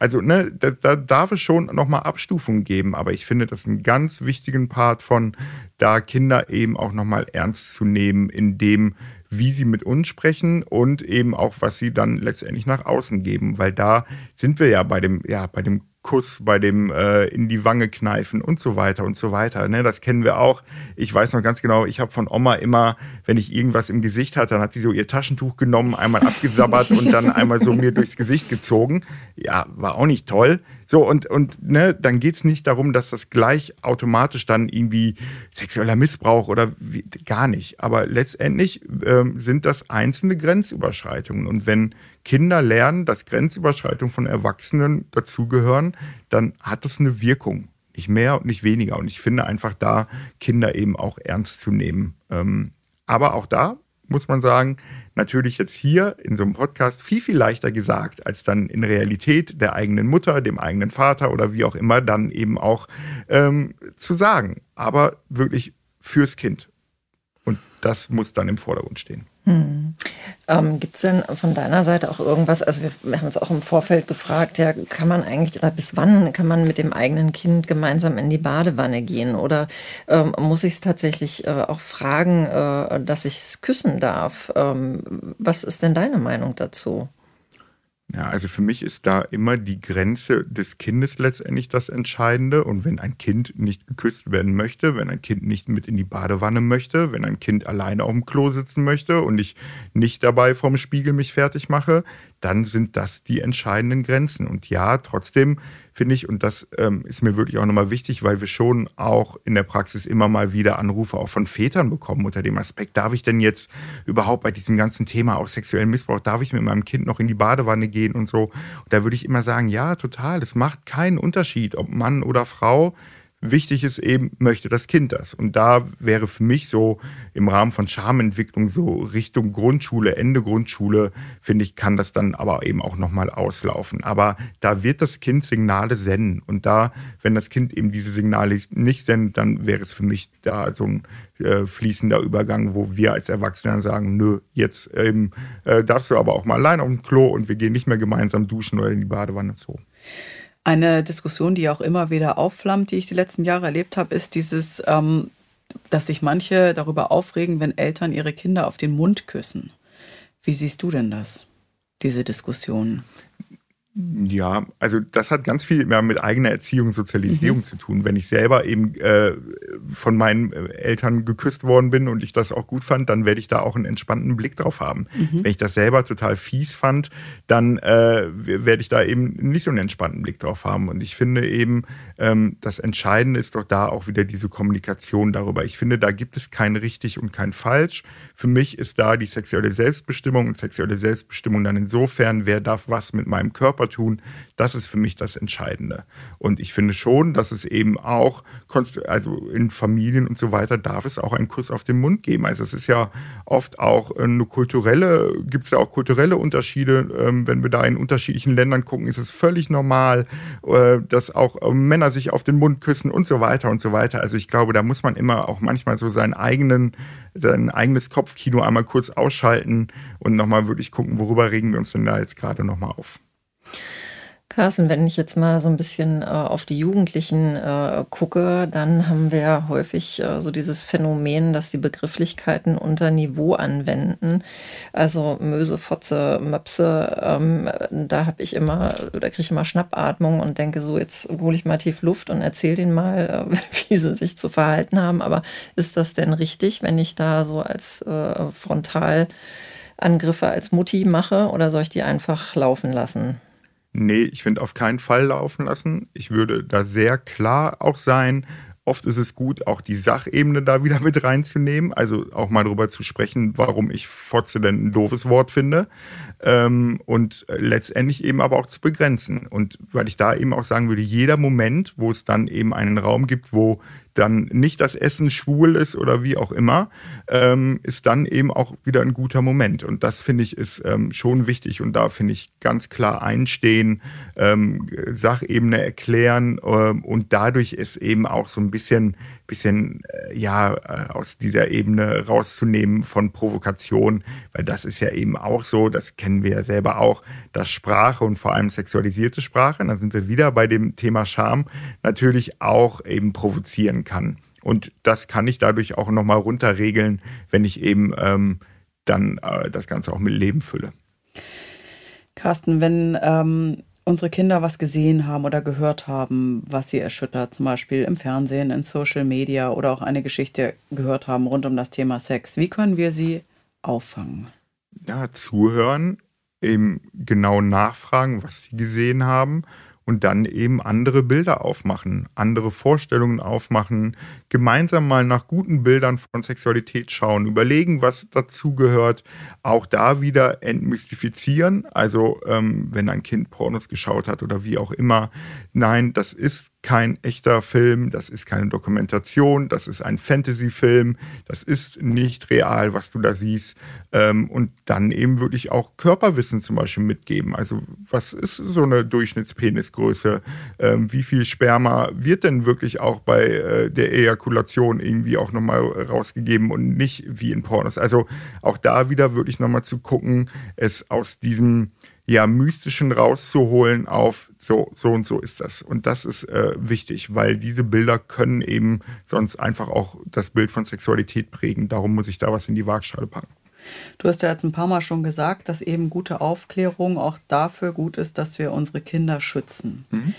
Also, ne, da, da darf es schon nochmal Abstufungen geben, aber ich finde das einen ganz wichtigen Part von, da Kinder eben auch nochmal ernst zu nehmen, in dem, wie sie mit uns sprechen und eben auch, was sie dann letztendlich nach außen geben, weil da sind wir ja bei dem, ja, bei dem Kuss, bei dem äh, in die Wange kneifen und so weiter und so weiter. Ne, das kennen wir auch. Ich weiß noch ganz genau, ich habe von Oma immer, wenn ich irgendwas im Gesicht hatte, dann hat sie so ihr Taschentuch genommen, einmal abgesabbert und dann einmal so mir durchs Gesicht gezogen. Ja, war auch nicht toll. So, und, und ne, dann geht's nicht darum, dass das gleich automatisch dann irgendwie sexueller Missbrauch oder wie, gar nicht. Aber letztendlich ähm, sind das einzelne Grenzüberschreitungen. Und wenn Kinder lernen, dass Grenzüberschreitungen von Erwachsenen dazugehören, dann hat das eine Wirkung. Nicht mehr und nicht weniger. Und ich finde einfach da, Kinder eben auch ernst zu nehmen. Ähm, aber auch da muss man sagen, natürlich jetzt hier in so einem Podcast viel, viel leichter gesagt, als dann in Realität der eigenen Mutter, dem eigenen Vater oder wie auch immer dann eben auch ähm, zu sagen. Aber wirklich fürs Kind. Das muss dann im Vordergrund stehen. Hm. Ähm, Gibt es denn von deiner Seite auch irgendwas, also wir, wir, haben uns auch im Vorfeld gefragt, ja, kann man eigentlich oder bis wann kann man mit dem eigenen Kind gemeinsam in die Badewanne gehen? Oder ähm, muss ich es tatsächlich äh, auch fragen, äh, dass ich es küssen darf? Ähm, was ist denn deine Meinung dazu? Ja, also für mich ist da immer die Grenze des Kindes letztendlich das Entscheidende. Und wenn ein Kind nicht geküsst werden möchte, wenn ein Kind nicht mit in die Badewanne möchte, wenn ein Kind alleine auf dem Klo sitzen möchte und ich nicht dabei vorm Spiegel mich fertig mache, dann sind das die entscheidenden Grenzen. Und ja, trotzdem finde ich, und das ähm, ist mir wirklich auch nochmal wichtig, weil wir schon auch in der Praxis immer mal wieder Anrufe auch von Vätern bekommen unter dem Aspekt, darf ich denn jetzt überhaupt bei diesem ganzen Thema auch sexuellen Missbrauch, darf ich mit meinem Kind noch in die Badewanne gehen und so? Und da würde ich immer sagen, ja, total, es macht keinen Unterschied, ob Mann oder Frau. Wichtig ist eben, möchte das Kind das? Und da wäre für mich so im Rahmen von Schamentwicklung so Richtung Grundschule, Ende Grundschule, finde ich, kann das dann aber eben auch nochmal auslaufen. Aber da wird das Kind Signale senden. Und da, wenn das Kind eben diese Signale nicht sendet, dann wäre es für mich da so ein äh, fließender Übergang, wo wir als Erwachsene sagen, nö, jetzt ähm, äh, darfst du aber auch mal allein auf dem Klo und wir gehen nicht mehr gemeinsam duschen oder in die Badewanne so. Eine Diskussion, die auch immer wieder aufflammt, die ich die letzten Jahre erlebt habe, ist dieses, ähm, dass sich manche darüber aufregen, wenn Eltern ihre Kinder auf den Mund küssen. Wie siehst du denn das, diese Diskussion? Ja, also das hat ganz viel mehr mit eigener Erziehung, Sozialisierung mhm. zu tun. Wenn ich selber eben äh, von meinen äh, Eltern geküsst worden bin und ich das auch gut fand, dann werde ich da auch einen entspannten Blick drauf haben. Mhm. Wenn ich das selber total fies fand, dann äh, werde ich da eben nicht so einen entspannten Blick drauf haben. Und ich finde eben, ähm, das Entscheidende ist doch da auch wieder diese Kommunikation darüber. Ich finde, da gibt es kein richtig und kein falsch. Für mich ist da die sexuelle Selbstbestimmung und sexuelle Selbstbestimmung dann insofern, wer darf was mit meinem Körper tun, das ist für mich das Entscheidende. Und ich finde schon, dass es eben auch also in Familien und so weiter darf es auch einen Kuss auf den Mund geben. Also es ist ja oft auch eine kulturelle, gibt es da auch kulturelle Unterschiede. Ähm, wenn wir da in unterschiedlichen Ländern gucken, ist es völlig normal, äh, dass auch äh, Männer sich auf den Mund küssen und so weiter und so weiter. Also ich glaube, da muss man immer auch manchmal so seinen eigenen, sein eigenes Kopfkino einmal kurz ausschalten und nochmal wirklich gucken, worüber regen wir uns denn da jetzt gerade nochmal auf. Carsten, wenn ich jetzt mal so ein bisschen äh, auf die Jugendlichen äh, gucke, dann haben wir häufig äh, so dieses Phänomen, dass die Begrifflichkeiten unter Niveau anwenden. Also Möse, Fotze, Möpse, ähm, da habe ich immer, da kriege ich immer Schnappatmung und denke so, jetzt hole ich mal tief Luft und erzähle denen mal, äh, *laughs* wie sie sich zu verhalten haben. Aber ist das denn richtig, wenn ich da so als äh, Frontalangriffe als Mutti mache oder soll ich die einfach laufen lassen? Nee, ich finde auf keinen Fall laufen lassen. Ich würde da sehr klar auch sein. Oft ist es gut, auch die Sachebene da wieder mit reinzunehmen. Also auch mal darüber zu sprechen, warum ich Fotze denn ein doofes Wort finde. Ähm, und letztendlich eben aber auch zu begrenzen. Und weil ich da eben auch sagen würde, jeder Moment, wo es dann eben einen Raum gibt, wo dann nicht das Essen schwul ist oder wie auch immer, ähm, ist dann eben auch wieder ein guter Moment. Und das finde ich ist ähm, schon wichtig und da finde ich ganz klar einstehen, ähm, Sachebene erklären ähm, und dadurch ist eben auch so ein bisschen bisschen äh, ja äh, aus dieser Ebene rauszunehmen von Provokation, weil das ist ja eben auch so, das kennen wir ja selber auch, dass Sprache und vor allem sexualisierte Sprache, da sind wir wieder bei dem Thema Scham, natürlich auch eben provozieren kann. Und das kann ich dadurch auch nochmal runterregeln, wenn ich eben ähm, dann äh, das Ganze auch mit Leben fülle. Carsten, wenn ähm, unsere Kinder was gesehen haben oder gehört haben, was sie erschüttert, zum Beispiel im Fernsehen, in Social Media oder auch eine Geschichte gehört haben rund um das Thema Sex, wie können wir sie auffangen? Ja, zuhören, eben genau nachfragen, was sie gesehen haben und dann eben andere Bilder aufmachen, andere Vorstellungen aufmachen, gemeinsam mal nach guten Bildern von Sexualität schauen, überlegen, was dazu gehört, auch da wieder entmystifizieren. Also ähm, wenn ein Kind Pornos geschaut hat oder wie auch immer, nein, das ist kein echter Film, das ist keine Dokumentation, das ist ein Fantasy-Film, das ist nicht real, was du da siehst. Ähm, und dann eben wirklich auch Körperwissen zum Beispiel mitgeben. Also was ist so eine Durchschnittspenisgröße? Ähm, wie viel Sperma wird denn wirklich auch bei äh, der Ejakulation irgendwie auch nochmal rausgegeben und nicht wie in Pornos? Also auch da wieder wirklich nochmal zu gucken, es aus diesem ja, Mystischen rauszuholen auf so, so und so ist das. Und das ist äh, wichtig, weil diese Bilder können eben sonst einfach auch das Bild von Sexualität prägen. Darum muss ich da was in die Waagschale packen. Du hast ja jetzt ein paar Mal schon gesagt, dass eben gute Aufklärung auch dafür gut ist, dass wir unsere Kinder schützen. Mhm.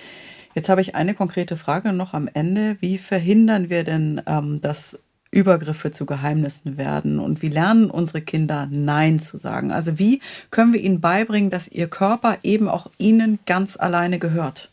Jetzt habe ich eine konkrete Frage noch am Ende. Wie verhindern wir denn, ähm, dass Übergriffe zu Geheimnissen werden und wie lernen unsere Kinder Nein zu sagen? Also wie können wir ihnen beibringen, dass ihr Körper eben auch ihnen ganz alleine gehört?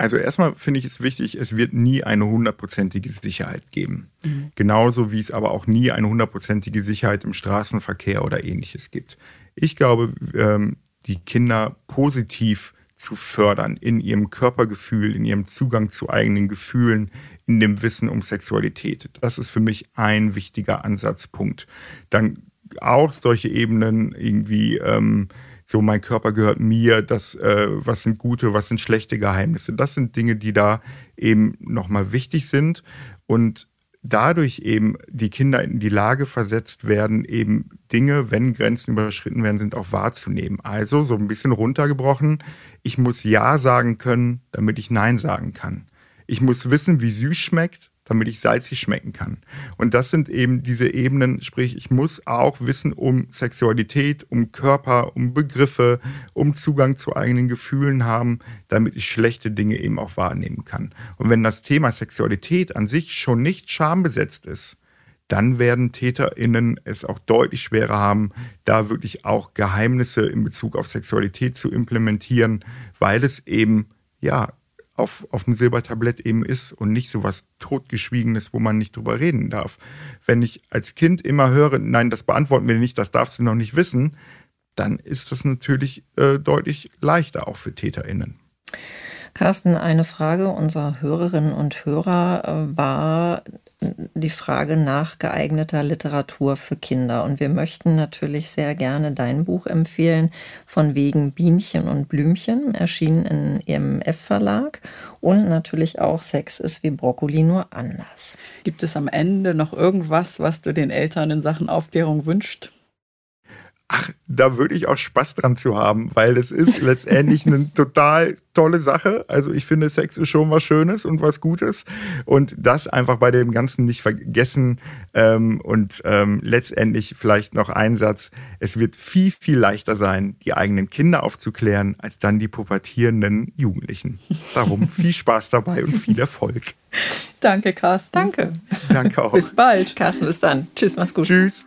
Also erstmal finde ich es wichtig, es wird nie eine hundertprozentige Sicherheit geben. Mhm. Genauso wie es aber auch nie eine hundertprozentige Sicherheit im Straßenverkehr oder ähnliches gibt. Ich glaube, ähm, die Kinder positiv zu fördern in ihrem Körpergefühl, in ihrem Zugang zu eigenen Gefühlen, in dem Wissen um Sexualität. Das ist für mich ein wichtiger Ansatzpunkt. Dann auch solche Ebenen irgendwie, ähm, so mein Körper gehört mir, das, äh, was sind gute, was sind schlechte Geheimnisse. Das sind Dinge, die da eben nochmal wichtig sind und dadurch eben die Kinder in die Lage versetzt werden, eben Dinge, wenn Grenzen überschritten werden, sind auch wahrzunehmen. Also so ein bisschen runtergebrochen, ich muss Ja sagen können, damit ich Nein sagen kann. Ich muss wissen, wie süß schmeckt, damit ich salzig schmecken kann. Und das sind eben diese Ebenen, sprich, ich muss auch wissen um Sexualität, um Körper, um Begriffe, um Zugang zu eigenen Gefühlen haben, damit ich schlechte Dinge eben auch wahrnehmen kann. Und wenn das Thema Sexualität an sich schon nicht schambesetzt ist, dann werden TäterInnen es auch deutlich schwerer haben, da wirklich auch Geheimnisse in Bezug auf Sexualität zu implementieren, weil es eben, ja, auf, auf dem Silbertablett eben ist und nicht so was totgeschwiegenes, wo man nicht drüber reden darf. Wenn ich als Kind immer höre, nein, das beantworten wir nicht, das darfst du noch nicht wissen, dann ist das natürlich äh, deutlich leichter auch für TäterInnen. Carsten, eine Frage unserer Hörerinnen und Hörer äh, war die Frage nach geeigneter Literatur für Kinder. Und wir möchten natürlich sehr gerne dein Buch empfehlen, von wegen Bienchen und Blümchen, erschienen im EMF-Verlag. Und natürlich auch Sex ist wie Brokkoli nur anders. Gibt es am Ende noch irgendwas, was du den Eltern in Sachen Aufklärung wünscht? Ach, da würde ich auch Spaß dran zu haben, weil das ist *laughs* letztendlich eine total tolle Sache. Also ich finde, Sex ist schon was Schönes und was Gutes. Und das einfach bei dem Ganzen nicht vergessen. Ähm, und ähm, letztendlich vielleicht noch ein Satz. Es wird viel, viel leichter sein, die eigenen Kinder aufzuklären, als dann die pubertierenden Jugendlichen. Darum viel Spaß dabei und viel Erfolg. Danke, Carsten. Danke. Danke auch. Bis bald. Carsten, bis dann. Tschüss, mach's gut. Tschüss.